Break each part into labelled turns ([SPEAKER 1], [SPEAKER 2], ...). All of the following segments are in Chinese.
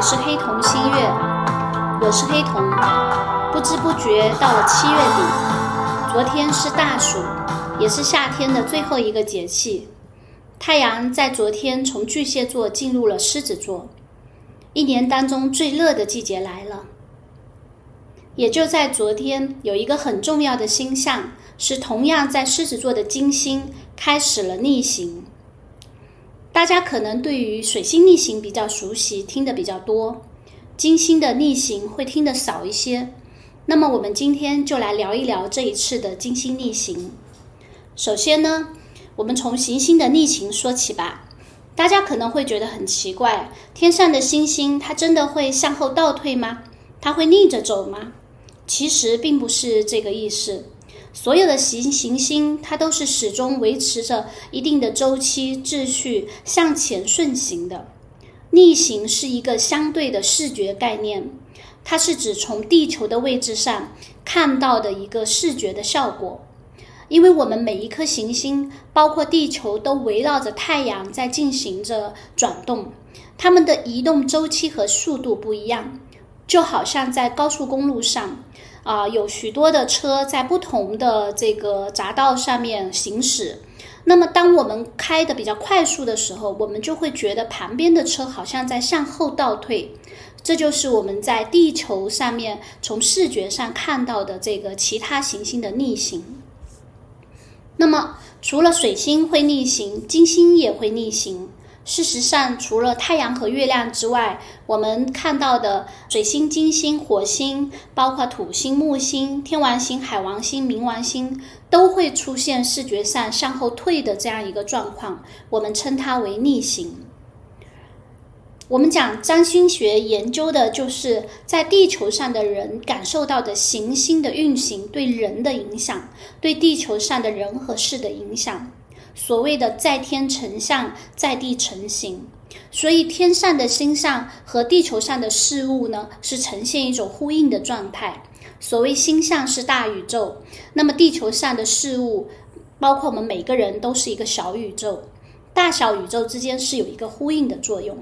[SPEAKER 1] 是黑瞳星月，我是黑瞳。不知不觉到了七月底，昨天是大暑，也是夏天的最后一个节气。太阳在昨天从巨蟹座进入了狮子座，一年当中最热的季节来了。也就在昨天，有一个很重要的星象，是同样在狮子座的金星开始了逆行。大家可能对于水星逆行比较熟悉，听得比较多；金星的逆行会听得少一些。那么，我们今天就来聊一聊这一次的金星逆行。首先呢，我们从行星的逆行说起吧。大家可能会觉得很奇怪，天上的星星它真的会向后倒退吗？它会逆着走吗？其实并不是这个意思。所有的行行星，它都是始终维持着一定的周期秩序向前顺行的。逆行是一个相对的视觉概念，它是指从地球的位置上看到的一个视觉的效果。因为我们每一颗行星，包括地球，都围绕着太阳在进行着转动，它们的移动周期和速度不一样，就好像在高速公路上。啊，有许多的车在不同的这个匝道上面行驶。那么，当我们开的比较快速的时候，我们就会觉得旁边的车好像在向后倒退。这就是我们在地球上面从视觉上看到的这个其他行星的逆行。那么，除了水星会逆行，金星也会逆行。事实上，除了太阳和月亮之外，我们看到的水星、金星、火星，包括土星、木星、天王星、海王星、冥王星，都会出现视觉上向后退的这样一个状况，我们称它为逆行。我们讲占星学研究的就是在地球上的人感受到的行星的运行对人的影响，对地球上的人和事的影响。所谓的在天成象，在地成形，所以天上的星象和地球上的事物呢，是呈现一种呼应的状态。所谓星象是大宇宙，那么地球上的事物，包括我们每个人都是一个小宇宙，大小宇宙之间是有一个呼应的作用。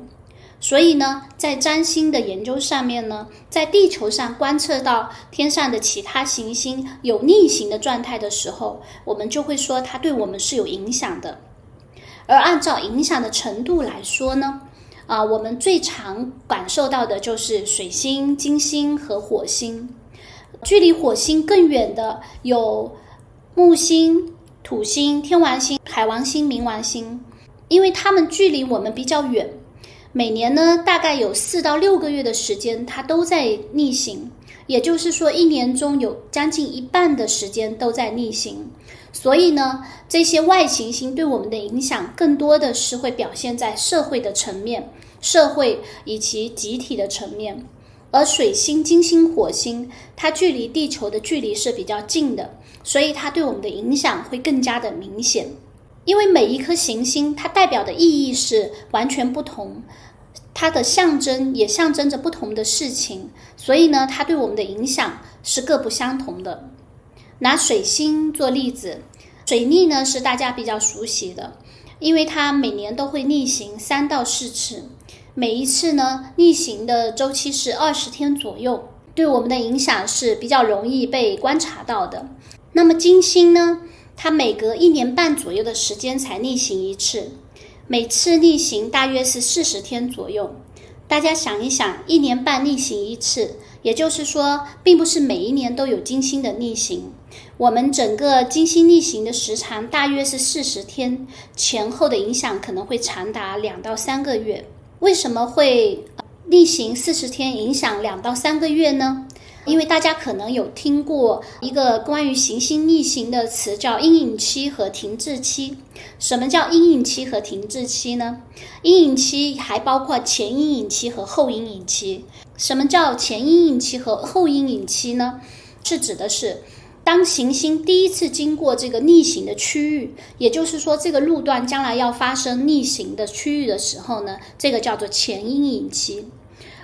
[SPEAKER 1] 所以呢，在占星的研究上面呢，在地球上观测到天上的其他行星有逆行的状态的时候，我们就会说它对我们是有影响的。而按照影响的程度来说呢，啊，我们最常感受到的就是水星、金星和火星。距离火星更远的有木星、土星、天王星、海王星、冥王星，因为它们距离我们比较远。每年呢，大概有四到六个月的时间，它都在逆行，也就是说，一年中有将近一半的时间都在逆行。所以呢，这些外行星对我们的影响，更多的是会表现在社会的层面、社会以及集体的层面。而水星、金星、火星，它距离地球的距离是比较近的，所以它对我们的影响会更加的明显。因为每一颗行星，它代表的意义是完全不同，它的象征也象征着不同的事情，所以呢，它对我们的影响是各不相同的。拿水星做例子，水逆呢是大家比较熟悉的，因为它每年都会逆行三到四次，每一次呢逆行的周期是二十天左右，对我们的影响是比较容易被观察到的。那么金星呢？它每隔一年半左右的时间才逆行一次，每次逆行大约是四十天左右。大家想一想，一年半逆行一次，也就是说，并不是每一年都有金星的逆行。我们整个金星逆行的时长大约是四十天，前后的影响可能会长达两到三个月。为什么会逆行四十天，影响两到三个月呢？因为大家可能有听过一个关于行星逆行的词，叫阴影期和停滞期。什么叫阴影期和停滞期呢？阴影期还包括前阴影期和后阴影期。什么叫前阴影期和后阴影期呢？是指的是当行星第一次经过这个逆行的区域，也就是说这个路段将来要发生逆行的区域的时候呢，这个叫做前阴影期。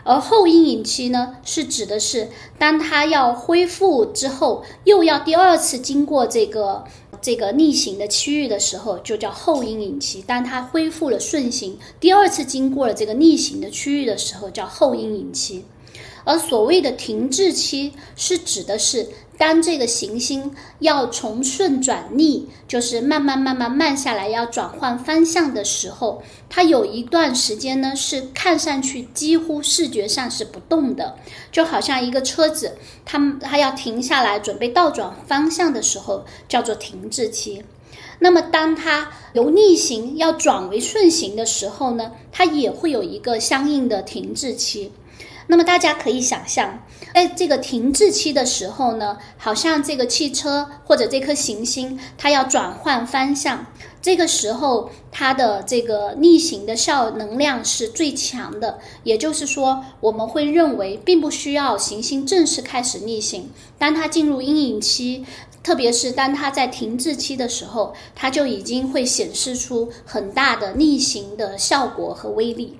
[SPEAKER 1] 而后阴影期呢，是指的是当它要恢复之后，又要第二次经过这个这个逆行的区域的时候，就叫后阴影期；当它恢复了顺行，第二次经过了这个逆行的区域的时候，叫后阴影期。而所谓的停滞期，是指的是当这个行星要从顺转逆，就是慢慢慢慢慢下来，要转换方向的时候，它有一段时间呢是看上去几乎视觉上是不动的，就好像一个车子，它它要停下来准备倒转方向的时候，叫做停滞期。那么当它由逆行要转为顺行的时候呢，它也会有一个相应的停滞期。那么大家可以想象，在这个停滞期的时候呢，好像这个汽车或者这颗行星它要转换方向，这个时候它的这个逆行的效能量是最强的。也就是说，我们会认为并不需要行星正式开始逆行，当它进入阴影期，特别是当它在停滞期的时候，它就已经会显示出很大的逆行的效果和威力。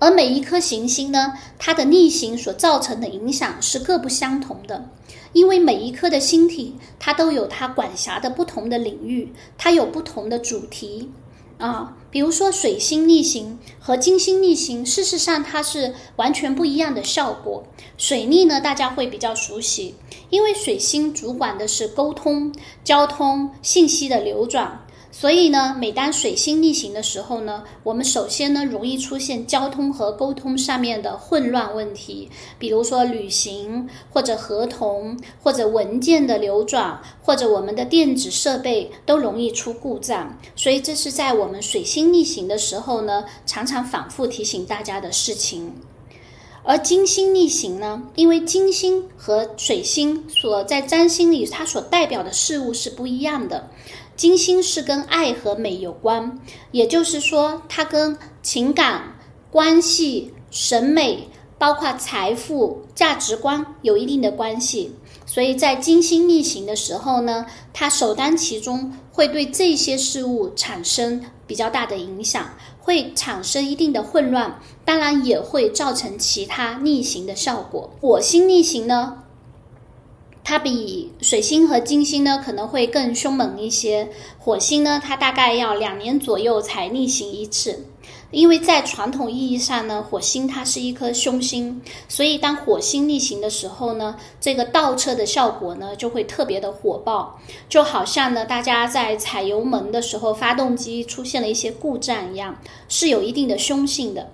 [SPEAKER 1] 而每一颗行星呢，它的逆行所造成的影响是各不相同的，因为每一颗的星体它都有它管辖的不同的领域，它有不同的主题啊。比如说水星逆行和金星逆行，事实上它是完全不一样的效果。水逆呢，大家会比较熟悉，因为水星主管的是沟通、交通、信息的流转。所以呢，每当水星逆行的时候呢，我们首先呢容易出现交通和沟通上面的混乱问题，比如说旅行或者合同或者文件的流转或者我们的电子设备都容易出故障。所以这是在我们水星逆行的时候呢，常常反复提醒大家的事情。而金星逆行呢，因为金星和水星所在占星里它所代表的事物是不一样的。金星是跟爱和美有关，也就是说，它跟情感、关系、审美，包括财富、价值观有一定的关系。所以在金星逆行的时候呢，它首当其冲会对这些事物产生比较大的影响，会产生一定的混乱，当然也会造成其他逆行的效果。火星逆行呢？它比水星和金星呢可能会更凶猛一些。火星呢，它大概要两年左右才逆行一次，因为在传统意义上呢，火星它是一颗凶星，所以当火星逆行的时候呢，这个倒车的效果呢就会特别的火爆，就好像呢大家在踩油门的时候，发动机出现了一些故障一样，是有一定的凶性的。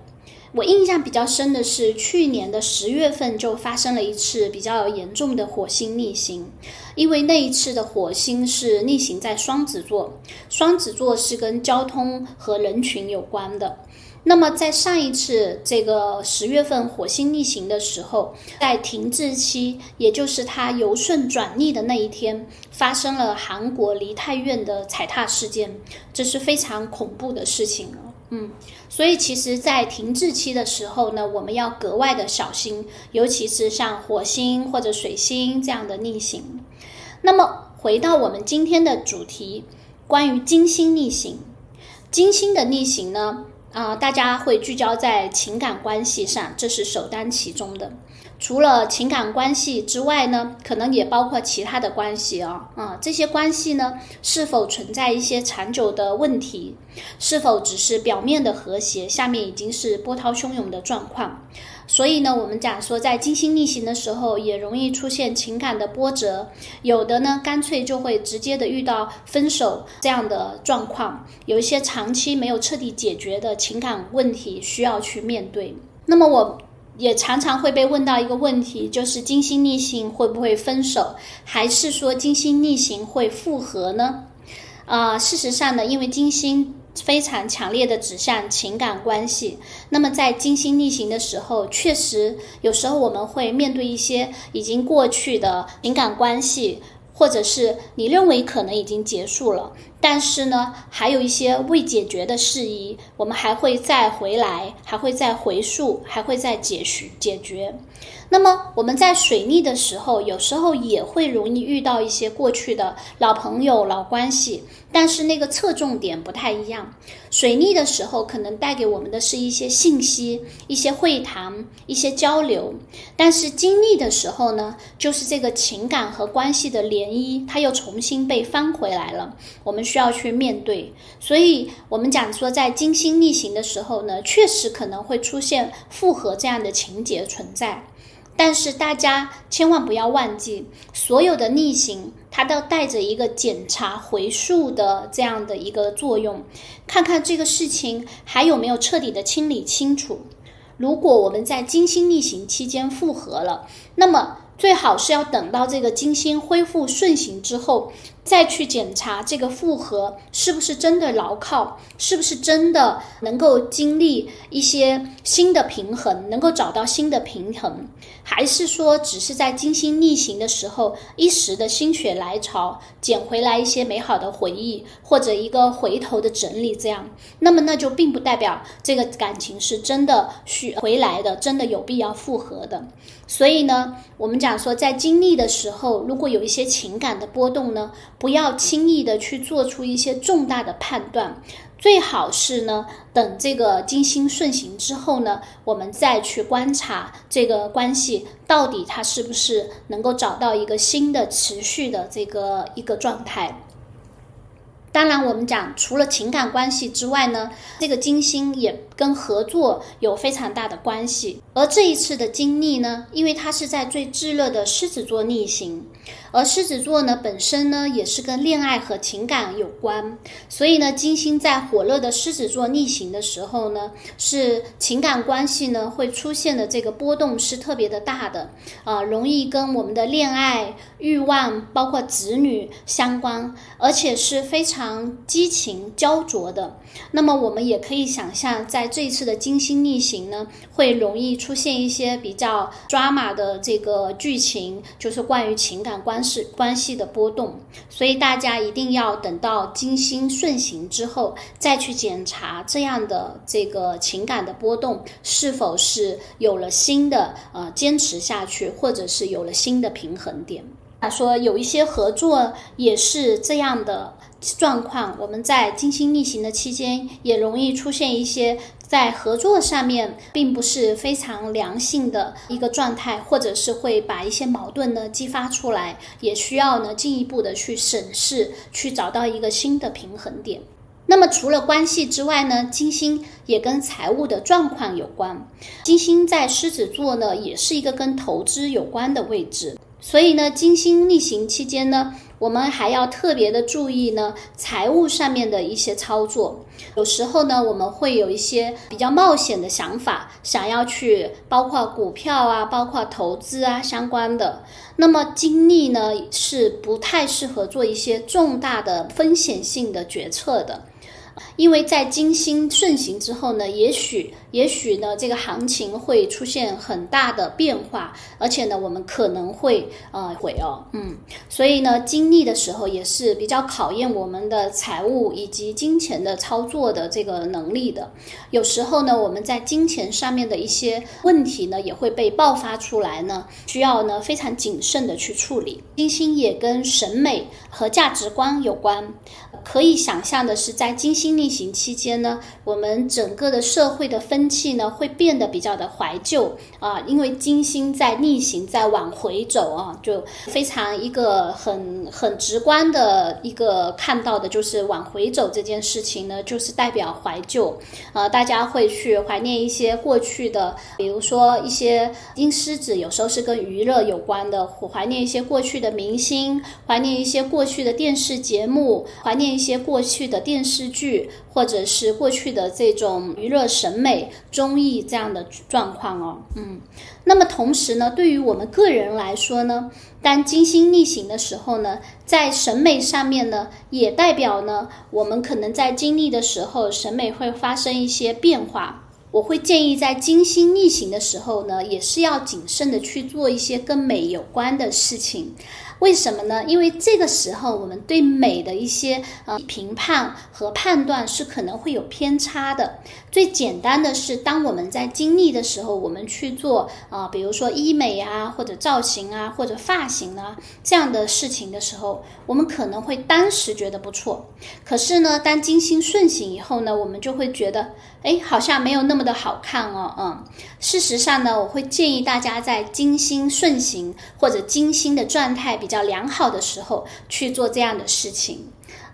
[SPEAKER 1] 我印象比较深的是，去年的十月份就发生了一次比较严重的火星逆行，因为那一次的火星是逆行在双子座，双子座是跟交通和人群有关的。那么在上一次这个十月份火星逆行的时候，在停滞期，也就是它由顺转逆的那一天，发生了韩国梨泰院的踩踏事件，这是非常恐怖的事情。嗯，所以其实，在停滞期的时候呢，我们要格外的小心，尤其是像火星或者水星这样的逆行。那么，回到我们今天的主题，关于金星逆行。金星的逆行呢，啊，大家会聚焦在情感关系上，这是首当其冲的。除了情感关系之外呢，可能也包括其他的关系啊啊，这些关系呢是否存在一些长久的问题？是否只是表面的和谐，下面已经是波涛汹涌的状况？所以呢，我们讲说在金星逆行的时候，也容易出现情感的波折，有的呢干脆就会直接的遇到分手这样的状况，有一些长期没有彻底解决的情感问题需要去面对。那么我。也常常会被问到一个问题，就是金星逆行会不会分手，还是说金星逆行会复合呢？啊，事实上呢，因为金星非常强烈的指向情感关系，那么在金星逆行的时候，确实有时候我们会面对一些已经过去的情感关系。或者是你认为可能已经结束了，但是呢，还有一些未解决的事宜，我们还会再回来，还会再回溯，还会再解决解决。那么我们在水逆的时候，有时候也会容易遇到一些过去的老朋友、老关系，但是那个侧重点不太一样。水逆的时候，可能带给我们的是一些信息、一些会谈、一些交流；但是经历的时候呢，就是这个情感和关系的涟漪，它又重新被翻回来了，我们需要去面对。所以，我们讲说，在金星逆行的时候呢，确实可能会出现复合这样的情节存在。但是大家千万不要忘记，所有的逆行，它都带着一个检查、回溯的这样的一个作用，看看这个事情还有没有彻底的清理清楚。如果我们在金星逆行期间复合了，那么最好是要等到这个金星恢复顺行之后。再去检查这个复合是不是真的牢靠，是不是真的能够经历一些新的平衡，能够找到新的平衡，还是说只是在精心逆行的时候一时的心血来潮捡回来一些美好的回忆，或者一个回头的整理，这样，那么那就并不代表这个感情是真的需回来的，真的有必要复合的。所以呢，我们讲说在经历的时候，如果有一些情感的波动呢。不要轻易的去做出一些重大的判断，最好是呢，等这个金星顺行之后呢，我们再去观察这个关系到底它是不是能够找到一个新的持续的这个一个状态。当然，我们讲除了情感关系之外呢，这个金星也跟合作有非常大的关系。而这一次的经历呢，因为它是在最炙热的狮子座逆行。而狮子座呢，本身呢也是跟恋爱和情感有关，所以呢，金星在火热的狮子座逆行的时候呢，是情感关系呢会出现的这个波动是特别的大的，啊，容易跟我们的恋爱欲望，包括子女相关，而且是非常激情焦灼的。那么我们也可以想象，在这一次的金星逆行呢，会容易出现一些比较抓马的这个剧情，就是关于情感关系关系的波动。所以大家一定要等到金星顺行之后，再去检查这样的这个情感的波动是否是有了新的呃坚持下去，或者是有了新的平衡点。他说有一些合作也是这样的。状况，我们在金星逆行的期间，也容易出现一些在合作上面并不是非常良性的一个状态，或者是会把一些矛盾呢激发出来，也需要呢进一步的去审视，去找到一个新的平衡点。那么除了关系之外呢，金星也跟财务的状况有关。金星在狮子座呢，也是一个跟投资有关的位置，所以呢，金星逆行期间呢。我们还要特别的注意呢，财务上面的一些操作。有时候呢，我们会有一些比较冒险的想法，想要去包括股票啊，包括投资啊相关的。那么精力呢，是不太适合做一些重大的风险性的决策的。因为在金星顺行之后呢，也许也许呢，这个行情会出现很大的变化，而且呢，我们可能会呃会哦，嗯，所以呢，经历的时候也是比较考验我们的财务以及金钱的操作的这个能力的。有时候呢，我们在金钱上面的一些问题呢，也会被爆发出来呢，需要呢非常谨慎的去处理。金星也跟审美和价值观有关，可以想象的是在金星。逆行期间呢，我们整个的社会的风气呢会变得比较的怀旧啊，因为金星在逆行，在往回走啊，就非常一个很很直观的一个看到的就是往回走这件事情呢，就是代表怀旧啊，大家会去怀念一些过去的，比如说一些金狮子，有时候是跟娱乐有关的，怀念一些过去的明星，怀念一些过过去的电视节目，怀念一些过去的电视剧。或者是过去的这种娱乐审美、综艺这样的状况哦，嗯，那么同时呢，对于我们个人来说呢，当金星逆行的时候呢，在审美上面呢，也代表呢，我们可能在经历的时候，审美会发生一些变化。我会建议在金星逆行的时候呢，也是要谨慎的去做一些跟美有关的事情。为什么呢？因为这个时候我们对美的一些呃评判和判断是可能会有偏差的。最简单的是，当我们在经历的时候，我们去做啊，比如说医美啊，或者造型啊，或者发型啊这样的事情的时候，我们可能会当时觉得不错，可是呢，当金星顺行以后呢，我们就会觉得，哎，好像没有那么的好看哦，嗯。事实上呢，我会建议大家在金星顺行或者金星的状态比比较良好的时候去做这样的事情。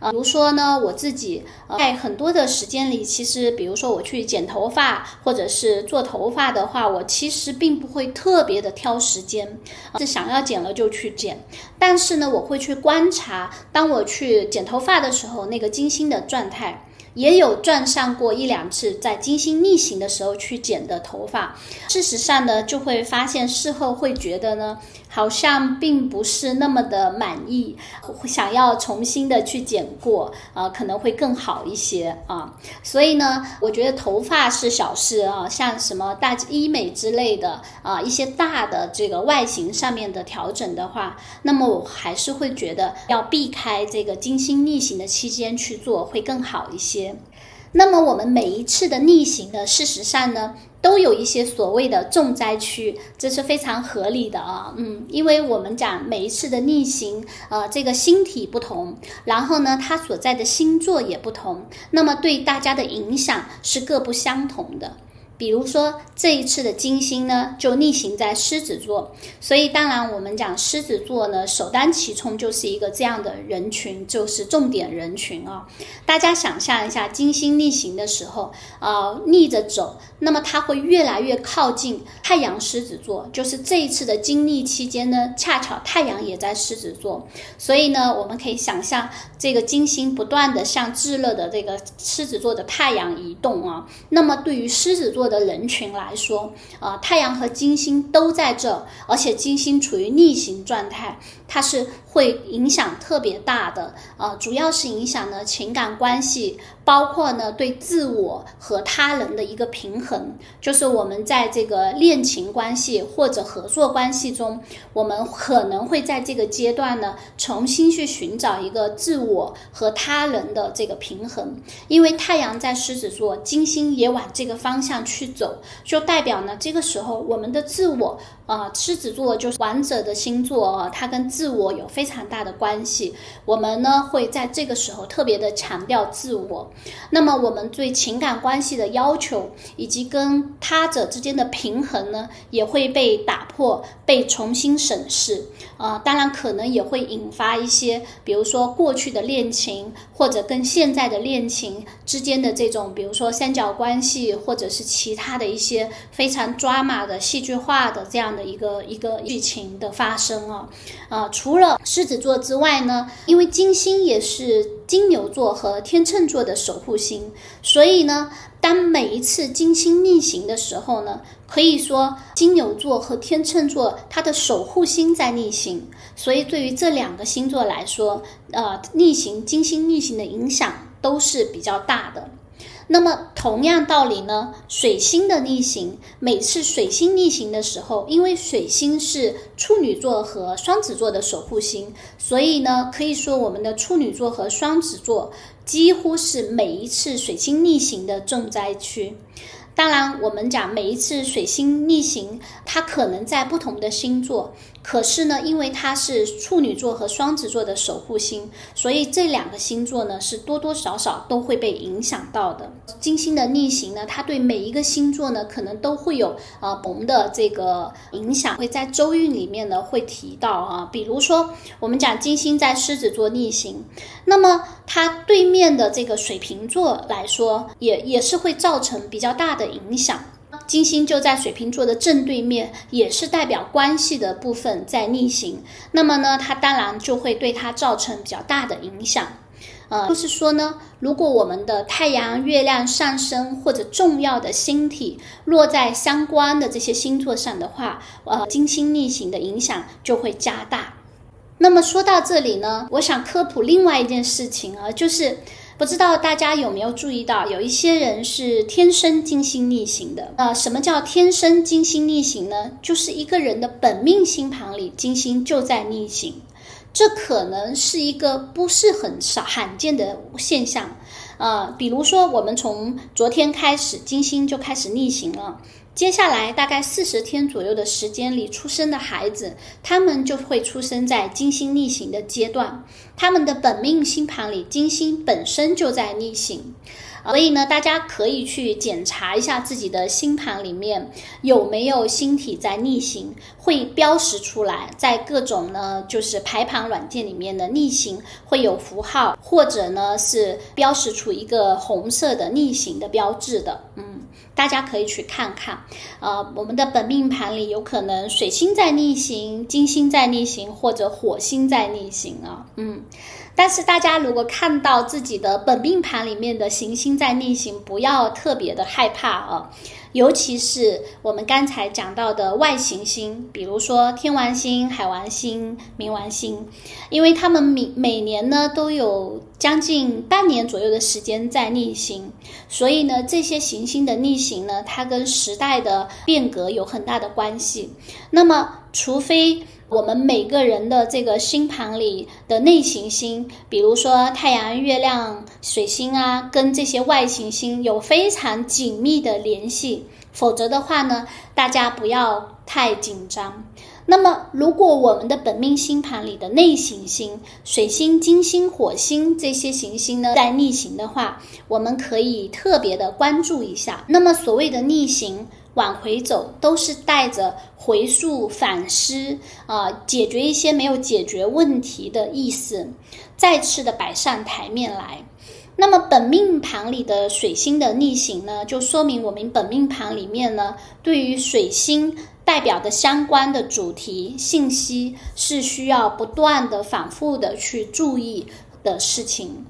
[SPEAKER 1] 比如说呢，我自己在很多的时间里，其实比如说我去剪头发或者是做头发的话，我其实并不会特别的挑时间，是想要剪了就去剪。但是呢，我会去观察，当我去剪头发的时候，那个精心的状态。也有撞上过一两次，在金星逆行的时候去剪的头发，事实上呢，就会发现事后会觉得呢。好像并不是那么的满意，想要重新的去剪过，呃，可能会更好一些啊。所以呢，我觉得头发是小事啊，像什么大医美之类的啊，一些大的这个外形上面的调整的话，那么我还是会觉得要避开这个金星逆行的期间去做会更好一些。那么我们每一次的逆行呢，事实上呢。都有一些所谓的重灾区，这是非常合理的啊，嗯，因为我们讲每一次的逆行，呃，这个星体不同，然后呢，它所在的星座也不同，那么对大家的影响是各不相同的。比如说这一次的金星呢，就逆行在狮子座，所以当然我们讲狮子座呢，首当其冲就是一个这样的人群，就是重点人群啊。大家想象一下，金星逆行的时候，啊，逆着走，那么它会越来越靠近太阳狮子座，就是这一次的经历期间呢，恰巧太阳也在狮子座，所以呢，我们可以想象这个金星不断的向炙热的这个狮子座的太阳移动啊，那么对于狮子座的。的人群来说，啊，太阳和金星都在这，而且金星处于逆行状态，它是会影响特别大的，呃，主要是影响呢情感关系。包括呢，对自我和他人的一个平衡，就是我们在这个恋情关系或者合作关系中，我们可能会在这个阶段呢，重新去寻找一个自我和他人的这个平衡。因为太阳在狮子座，金星也往这个方向去走，就代表呢，这个时候我们的自我。啊，狮子座就是王者的星座啊，它跟自我有非非常大的关系。我们呢会在这个时候特别的强调自我，那么我们对情感关系的要求以及跟他者之间的平衡呢，也会被打破、被重新审视。啊，当然可能也会引发一些，比如说过去的恋情或者跟现在的恋情之间的这种，比如说三角关系，或者是其他的一些非常抓马的戏剧化的这样。的一个一个剧情的发生啊，啊，除了狮子座之外呢，因为金星也是金牛座和天秤座的守护星，所以呢，当每一次金星逆行的时候呢，可以说金牛座和天秤座它的守护星在逆行，所以对于这两个星座来说，呃，逆行金星逆行的影响都是比较大的。那么同样道理呢，水星的逆行，每次水星逆行的时候，因为水星是处女座和双子座的守护星，所以呢，可以说我们的处女座和双子座几乎是每一次水星逆行的重灾区。当然，我们讲每一次水星逆行，它可能在不同的星座。可是呢，因为它是处女座和双子座的守护星，所以这两个星座呢是多多少少都会被影响到的。金星的逆行呢，它对每一个星座呢可能都会有呃同的这个影响，会在周运里面呢会提到啊。比如说，我们讲金星在狮子座逆行，那么它对面的这个水瓶座来说，也也是会造成比较大的影响。金星就在水瓶座的正对面，也是代表关系的部分在逆行。那么呢，它当然就会对它造成比较大的影响。呃，就是说呢，如果我们的太阳、月亮上升或者重要的星体落在相关的这些星座上的话，呃，金星逆行的影响就会加大。那么说到这里呢，我想科普另外一件事情啊，就是。不知道大家有没有注意到，有一些人是天生金星逆行的。呃，什么叫天生金星逆行呢？就是一个人的本命星盘里金星就在逆行。这可能是一个不是很少罕见的现象。呃，比如说，我们从昨天开始，金星就开始逆行了。接下来大概四十天左右的时间里出生的孩子，他们就会出生在金星逆行的阶段。他们的本命星盘里，金星本身就在逆行。所以呢，大家可以去检查一下自己的星盘里面有没有星体在逆行，会标识出来，在各种呢就是排盘软件里面的逆行会有符号，或者呢是标识出一个红色的逆行的标志的。嗯，大家可以去看看。呃，我们的本命盘里有可能水星在逆行，金星在逆行，或者火星在逆行啊。嗯。但是大家如果看到自己的本命盘里面的行星在逆行，不要特别的害怕啊，尤其是我们刚才讲到的外行星，比如说天王星、海王星、冥王星，因为他们每每年呢都有将近半年左右的时间在逆行，所以呢这些行星的逆行呢，它跟时代的变革有很大的关系。那么除非我们每个人的这个星盘里的内行星，比如说太阳、月亮、水星啊，跟这些外行星有非常紧密的联系，否则的话呢，大家不要太紧张。那么，如果我们的本命星盘里的内行星，水星、金星、火星这些行星呢在逆行的话，我们可以特别的关注一下。那么，所谓的逆行。往回走都是带着回溯、反思啊，解决一些没有解决问题的意思，再次的摆上台面来。那么本命盘里的水星的逆行呢，就说明我们本命盘里面呢，对于水星代表的相关的主题信息，是需要不断的、反复的去注意的事情。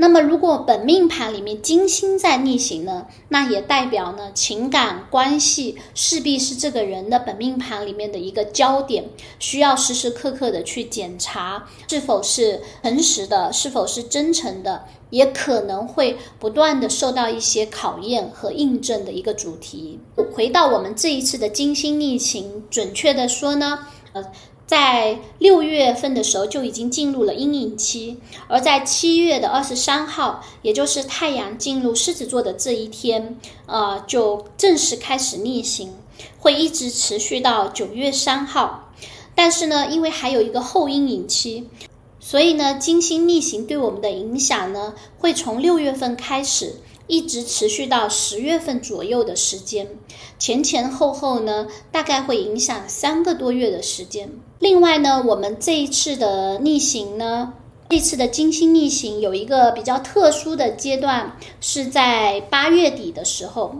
[SPEAKER 1] 那么，如果本命盘里面金星在逆行呢，那也代表呢情感关系势必是这个人的本命盘里面的一个焦点，需要时时刻刻的去检查是否是诚实的，是否是真诚的，也可能会不断的受到一些考验和印证的一个主题。回到我们这一次的金星逆行，准确的说呢，呃。在六月份的时候就已经进入了阴影期，而在七月的二十三号，也就是太阳进入狮子座的这一天，呃，就正式开始逆行，会一直持续到九月三号。但是呢，因为还有一个后阴影期，所以呢，金星逆行对我们的影响呢，会从六月份开始。一直持续到十月份左右的时间，前前后后呢，大概会影响三个多月的时间。另外呢，我们这一次的逆行呢，这次的金星逆行有一个比较特殊的阶段，是在八月底的时候。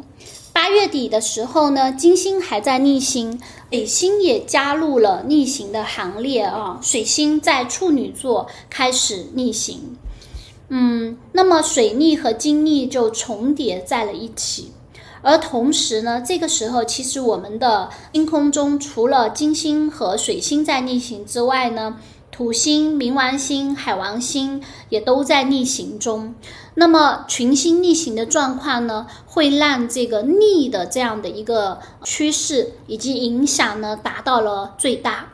[SPEAKER 1] 八月底的时候呢，金星还在逆行，水星也加入了逆行的行列啊。水星在处女座开始逆行。嗯，那么水逆和金逆就重叠在了一起，而同时呢，这个时候其实我们的星空中除了金星和水星在逆行之外呢，土星、冥王星、海王星也都在逆行中。那么群星逆行的状况呢，会让这个逆的这样的一个趋势以及影响呢，达到了最大。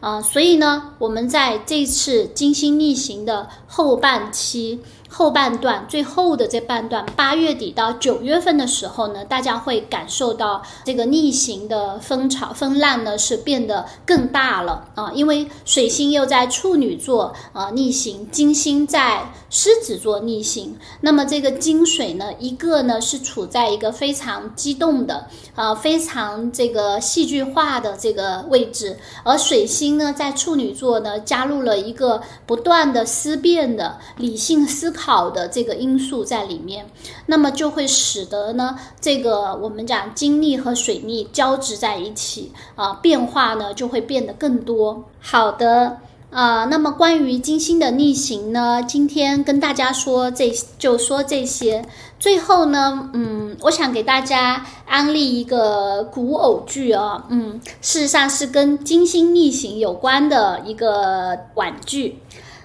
[SPEAKER 1] 啊，所以呢，我们在这次金星逆行的后半期。后半段最后的这半段，八月底到九月份的时候呢，大家会感受到这个逆行的风潮风浪呢是变得更大了啊，因为水星又在处女座啊逆行，金星在狮子座逆行，那么这个金水呢，一个呢是处在一个非常激动的啊非常这个戏剧化的这个位置，而水星呢在处女座呢加入了一个不断的思辨的理性思考。好的这个因素在里面，那么就会使得呢，这个我们讲金逆和水逆交织在一起啊，变化呢就会变得更多。好的啊，那么关于金星的逆行呢，今天跟大家说这就说这些。最后呢，嗯，我想给大家安利一个古偶剧啊，嗯，事实上是跟金星逆行有关的一个玩具。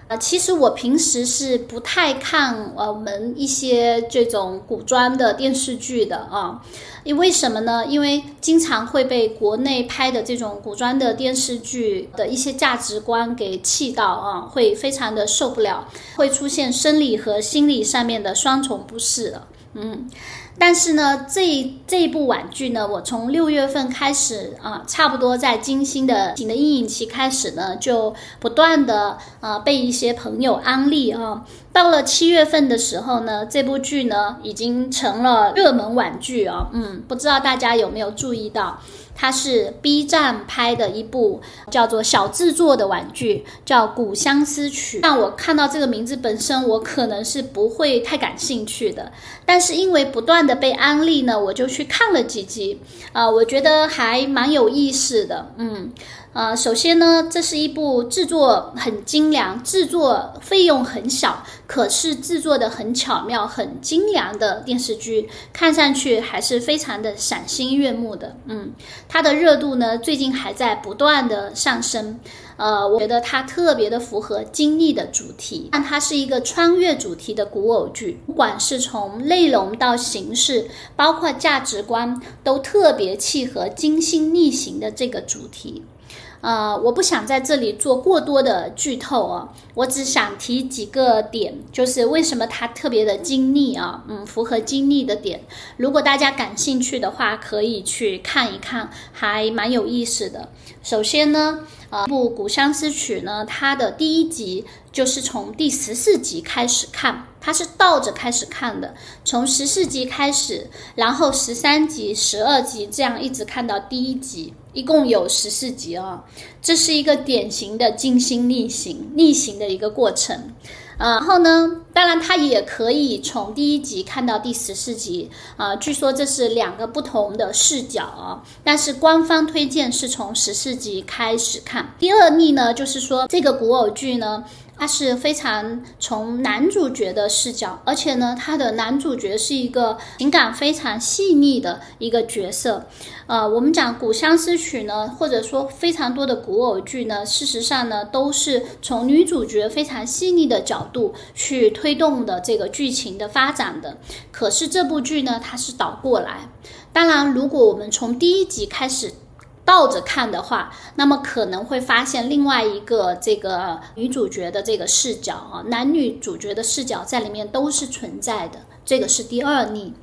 [SPEAKER 1] 呃，其实我平时是不太看我们一些这种古装的电视剧的啊，因为什么呢？因为经常会被国内拍的这种古装的电视剧的一些价值观给气到啊，会非常的受不了，会出现生理和心理上面的双重不适。嗯，但是呢，这这一部网剧呢，我从六月份开始啊，差不多在金星的的阴影期开始呢，就不断的呃被一些朋友安利啊。到了七月份的时候呢，这部剧呢已经成了热门网剧啊。嗯，不知道大家有没有注意到？它是 B 站拍的一部叫做小制作的网剧，叫《古相思曲》。那我看到这个名字本身，我可能是不会太感兴趣的。但是因为不断的被安利呢，我就去看了几集。啊，我觉得还蛮有意思的。嗯。呃，首先呢，这是一部制作很精良、制作费用很小，可是制作的很巧妙、很精良的电视剧，看上去还是非常的赏心悦目的。嗯，它的热度呢，最近还在不断的上升。呃，我觉得它特别的符合经历的主题，但它是一个穿越主题的古偶剧，不管是从内容到形式，包括价值观，都特别契合金星逆行的这个主题。呃，我不想在这里做过多的剧透啊，我只想提几个点，就是为什么它特别的精密啊，嗯，符合精密的点。如果大家感兴趣的话，可以去看一看，还蛮有意思的。首先呢。呃，部《古相思曲》呢，它的第一集就是从第十四集开始看，它是倒着开始看的，从十四集开始，然后十三集、十二集这样一直看到第一集，一共有十四集啊。这是一个典型的金星逆行、逆行的一个过程。呃，然后呢，当然它也可以从第一集看到第十四集啊。据说这是两个不同的视角啊，但是官方推荐是从十四集开始看。第二例呢，就是说这个古偶剧呢。它是非常从男主角的视角，而且呢，他的男主角是一个情感非常细腻的一个角色。呃，我们讲《古相思曲》呢，或者说非常多的古偶剧呢，事实上呢，都是从女主角非常细腻的角度去推动的这个剧情的发展的。可是这部剧呢，它是倒过来。当然，如果我们从第一集开始。倒着看的话，那么可能会发现另外一个这个女主角的这个视角啊，男女主角的视角在里面都是存在的，这个是第二例。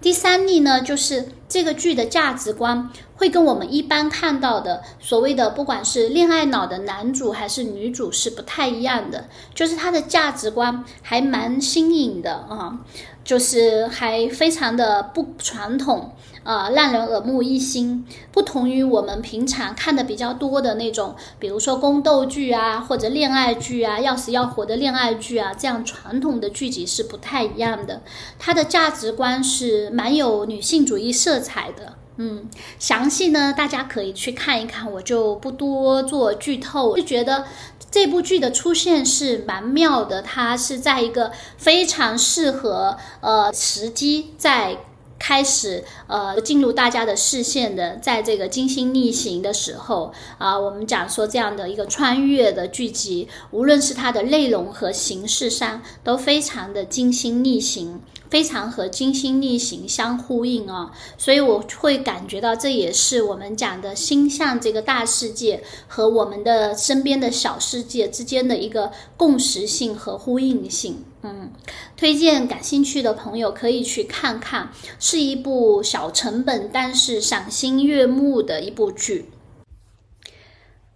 [SPEAKER 1] 第三例呢，就是这个剧的价值观会跟我们一般看到的所谓的不管是恋爱脑的男主还是女主是不太一样的，就是他的价值观还蛮新颖的啊，就是还非常的不传统。呃，让人耳目一新，不同于我们平常看的比较多的那种，比如说宫斗剧啊，或者恋爱剧啊，要死要活的恋爱剧啊，这样传统的剧集是不太一样的。它的价值观是蛮有女性主义色彩的。嗯，详细呢，大家可以去看一看，我就不多做剧透。就觉得这部剧的出现是蛮妙的，它是在一个非常适合呃时机在。开始呃进入大家的视线的，在这个精心逆行的时候啊，我们讲说这样的一个穿越的剧集，无论是它的内容和形式上，都非常的精心逆行。非常和金星逆行相呼应啊，所以我会感觉到这也是我们讲的星象这个大世界和我们的身边的小世界之间的一个共识性和呼应性。嗯，推荐感兴趣的朋友可以去看看，是一部小成本但是赏心悦目的一部剧。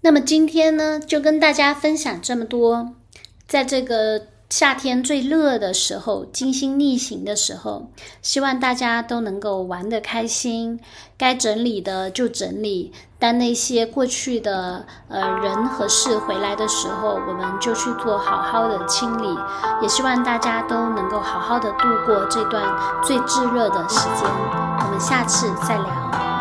[SPEAKER 1] 那么今天呢，就跟大家分享这么多，在这个。夏天最热的时候，金星逆行的时候，希望大家都能够玩得开心。该整理的就整理，当那些过去的呃人和事回来的时候，我们就去做好好的清理。也希望大家都能够好好的度过这段最炙热的时间。我们下次再聊。